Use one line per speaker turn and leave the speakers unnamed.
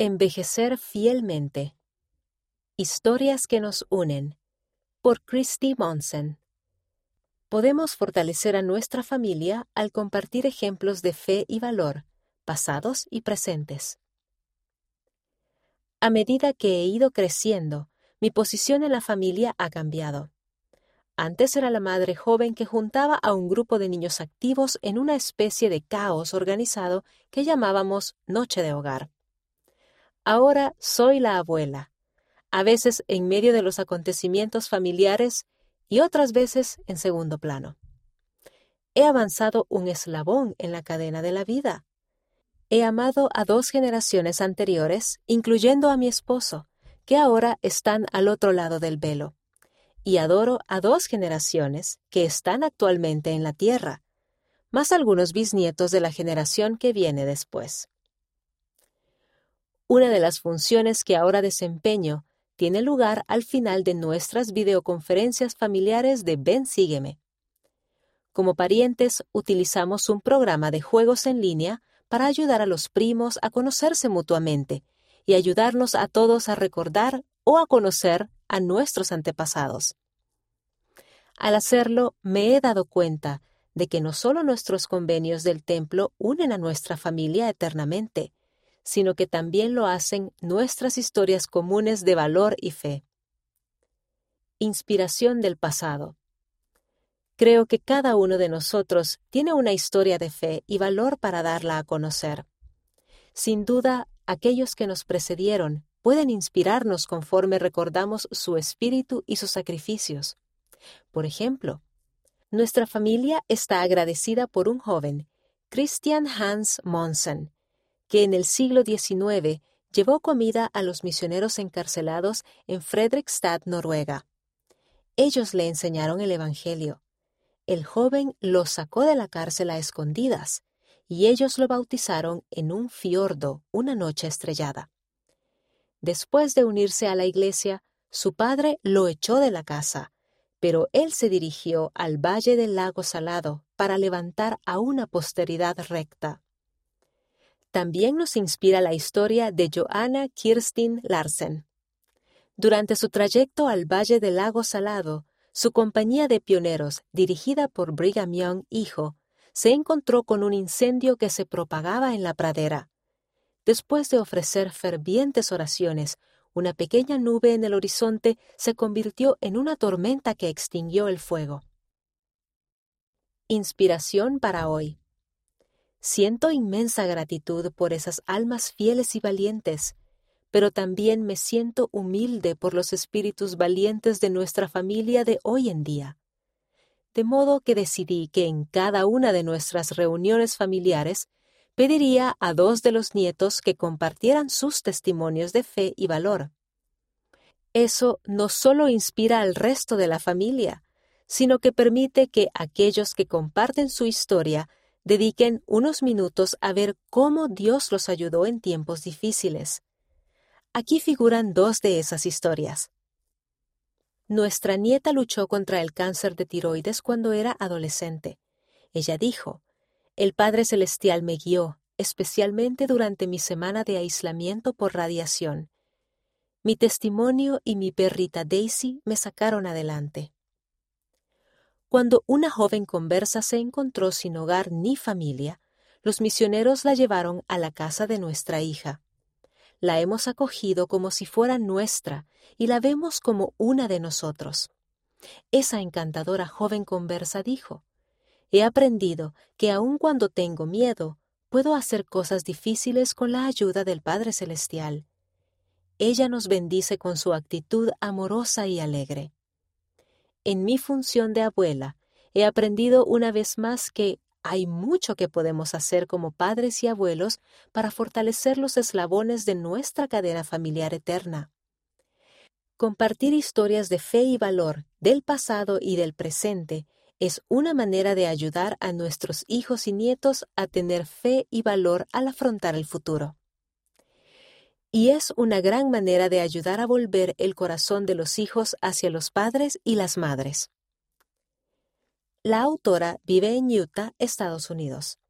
Envejecer fielmente. Historias que nos unen. Por Christy Monsen. Podemos fortalecer a nuestra familia al compartir ejemplos de fe y valor, pasados y presentes. A medida que he ido creciendo, mi posición en la familia ha cambiado. Antes era la madre joven que juntaba a un grupo de niños activos en una especie de caos organizado que llamábamos noche de hogar. Ahora soy la abuela, a veces en medio de los acontecimientos familiares y otras veces en segundo plano. He avanzado un eslabón en la cadena de la vida. He amado a dos generaciones anteriores, incluyendo a mi esposo, que ahora están al otro lado del velo. Y adoro a dos generaciones que están actualmente en la tierra, más algunos bisnietos de la generación que viene después. Una de las funciones que ahora desempeño tiene lugar al final de nuestras videoconferencias familiares de Ven Sígueme. Como parientes, utilizamos un programa de juegos en línea para ayudar a los primos a conocerse mutuamente y ayudarnos a todos a recordar o a conocer a nuestros antepasados. Al hacerlo, me he dado cuenta de que no solo nuestros convenios del templo unen a nuestra familia eternamente, sino que también lo hacen nuestras historias comunes de valor y fe. Inspiración del pasado. Creo que cada uno de nosotros tiene una historia de fe y valor para darla a conocer. Sin duda, aquellos que nos precedieron pueden inspirarnos conforme recordamos su espíritu y sus sacrificios. Por ejemplo, nuestra familia está agradecida por un joven, Christian Hans Monsen, que en el siglo XIX llevó comida a los misioneros encarcelados en Fredrikstad, Noruega. Ellos le enseñaron el Evangelio. El joven los sacó de la cárcel a escondidas, y ellos lo bautizaron en un fiordo una noche estrellada. Después de unirse a la iglesia, su padre lo echó de la casa, pero él se dirigió al valle del lago Salado para levantar a una posteridad recta. También nos inspira la historia de Joanna Kirstin Larsen. Durante su trayecto al Valle del Lago Salado, su compañía de pioneros, dirigida por Brigham Young, hijo, se encontró con un incendio que se propagaba en la pradera. Después de ofrecer fervientes oraciones, una pequeña nube en el horizonte se convirtió en una tormenta que extinguió el fuego. Inspiración para hoy. Siento inmensa gratitud por esas almas fieles y valientes, pero también me siento humilde por los espíritus valientes de nuestra familia de hoy en día. De modo que decidí que en cada una de nuestras reuniones familiares pediría a dos de los nietos que compartieran sus testimonios de fe y valor. Eso no solo inspira al resto de la familia, sino que permite que aquellos que comparten su historia dediquen unos minutos a ver cómo Dios los ayudó en tiempos difíciles. Aquí figuran dos de esas historias. Nuestra nieta luchó contra el cáncer de tiroides cuando era adolescente. Ella dijo, El Padre Celestial me guió, especialmente durante mi semana de aislamiento por radiación. Mi testimonio y mi perrita Daisy me sacaron adelante. Cuando una joven conversa se encontró sin hogar ni familia, los misioneros la llevaron a la casa de nuestra hija. La hemos acogido como si fuera nuestra y la vemos como una de nosotros. Esa encantadora joven conversa dijo, He aprendido que aun cuando tengo miedo, puedo hacer cosas difíciles con la ayuda del Padre Celestial. Ella nos bendice con su actitud amorosa y alegre. En mi función de abuela, he aprendido una vez más que hay mucho que podemos hacer como padres y abuelos para fortalecer los eslabones de nuestra cadena familiar eterna. Compartir historias de fe y valor del pasado y del presente es una manera de ayudar a nuestros hijos y nietos a tener fe y valor al afrontar el futuro y es una gran manera de ayudar a volver el corazón de los hijos hacia los padres y las madres. La autora vive en Utah, Estados Unidos.